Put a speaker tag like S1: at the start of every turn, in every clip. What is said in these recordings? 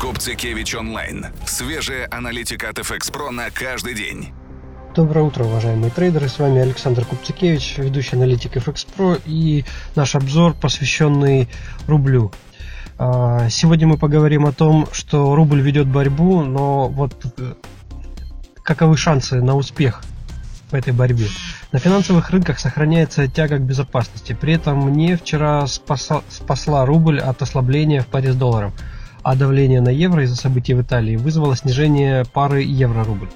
S1: Купцикевич онлайн. Свежая аналитика от FX Pro на каждый день.
S2: Доброе утро, уважаемые трейдеры. С вами Александр Купцикевич, ведущий аналитик FX Pro и наш обзор, посвященный рублю. А, сегодня мы поговорим о том, что рубль ведет борьбу, но вот э, каковы шансы на успех в этой борьбе. На финансовых рынках сохраняется тяга к безопасности. При этом мне вчера спасла, спасла рубль от ослабления в паре с долларом, а давление на евро из-за событий в Италии вызвало снижение пары евро-рубль.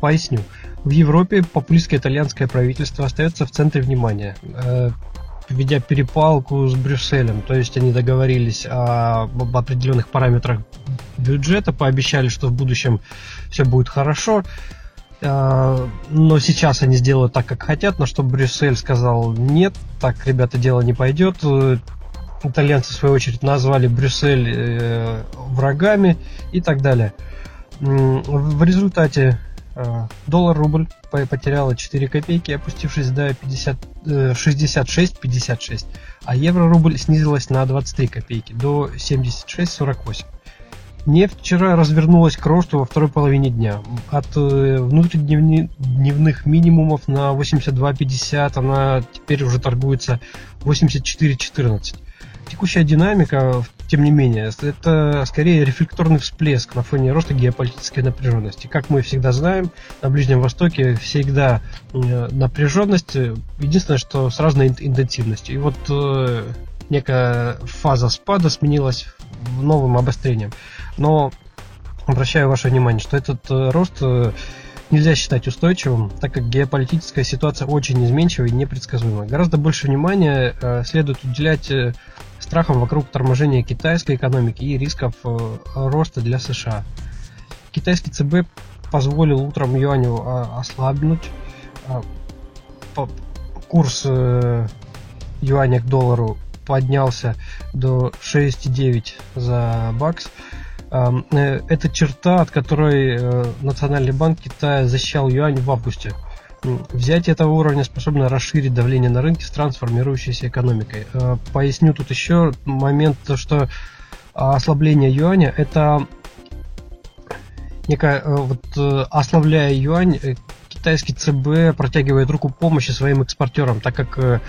S2: Поясню. В Европе популистское итальянское правительство остается в центре внимания, э, ведя перепалку с Брюсселем. То есть они договорились о, об определенных параметрах бюджета, пообещали, что в будущем все будет хорошо. А, но сейчас они сделают так, как хотят, на что Брюссель сказал нет, так, ребята, дело не пойдет. Итальянцы, в свою очередь, назвали Брюссель э, врагами и так далее. В результате э, доллар-рубль потеряла 4 копейки, опустившись до 50, 66-56, э, а евро-рубль снизилась на 23 копейки, до 76-48. Нефть вчера развернулась к росту во второй половине дня. От э, внутридневных минимумов на 82.50 она теперь уже торгуется 84.14. Текущая динамика, тем не менее, это скорее рефлекторный всплеск на фоне роста геополитической напряженности. Как мы всегда знаем, на Ближнем Востоке всегда э, напряженность, единственное, что с разной интенсивностью. И вот э, некая фаза спада сменилась новым обострением. Но обращаю ваше внимание, что этот э, рост э, нельзя считать устойчивым, так как геополитическая ситуация очень изменчива и непредсказуема. Гораздо больше внимания э, следует уделять страхам вокруг торможения китайской экономики и рисков роста для США. Китайский ЦБ позволил утром юаню ослабнуть. Курс юаня к доллару поднялся до 6,9 за бакс. Э, это черта, от которой э, Национальный банк Китая защищал юань в августе. Взятие этого уровня способно расширить давление на рынке с трансформирующейся экономикой. Э, поясню тут еще момент, что ослабление юаня это некая вот ослабляя юань, китайский ЦБ протягивает руку помощи своим экспортерам, так как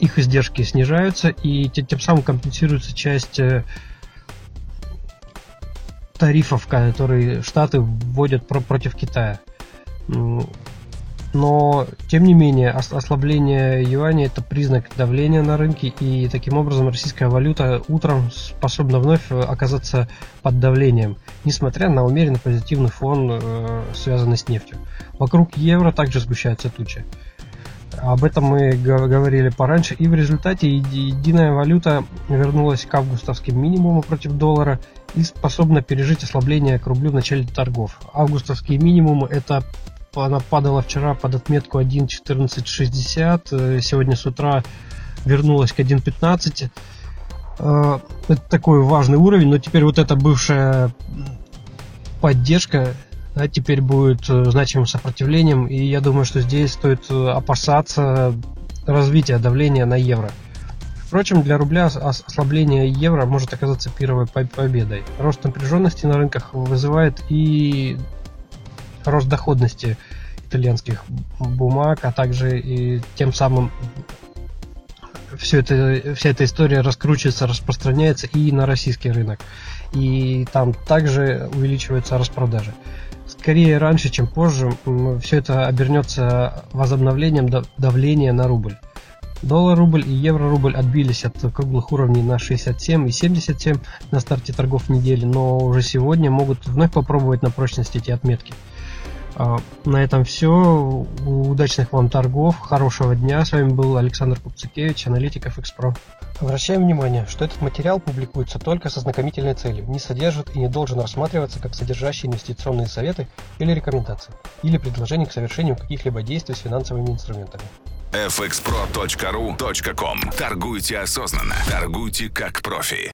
S2: их издержки снижаются и тем самым компенсируется часть э, тарифов, которые Штаты вводят против Китая. Но, тем не менее, ослабление юаня – это признак давления на рынке, и таким образом российская валюта утром способна вновь оказаться под давлением, несмотря на умеренно позитивный фон, э, связанный с нефтью. Вокруг евро также сгущаются тучи. Об этом мы говорили пораньше. И в результате единая валюта вернулась к августовским минимумам против доллара и способна пережить ослабление к рублю в начале торгов. Августовские минимумы это она падала вчера под отметку 1.1460, сегодня с утра вернулась к 1.15. Э, это такой важный уровень, но теперь вот эта бывшая поддержка да, теперь будет э, значимым сопротивлением, и я думаю, что здесь стоит э, опасаться развития давления на евро. Впрочем, для рубля ослабление евро может оказаться первой победой. Рост напряженности на рынках вызывает и рост доходности итальянских бумаг, а также и тем самым все это, вся эта история раскручивается, распространяется и на российский рынок. И там также увеличиваются распродажи скорее раньше, чем позже, все это обернется возобновлением давления на рубль. Доллар-рубль и евро-рубль отбились от круглых уровней на 67 и 77 на старте торгов недели, но уже сегодня могут вновь попробовать на прочность эти отметки. А, на этом все. Удачных вам торгов, хорошего дня. С вами был Александр Купцикевич, аналитик FXPro. Обращаем внимание, что этот материал публикуется только со знакомительной целью, не содержит и не должен рассматриваться как содержащий инвестиционные советы или рекомендации, или предложения к совершению каких-либо действий с финансовыми инструментами.
S1: fxpro.ru.com Торгуйте осознанно. Торгуйте как профи.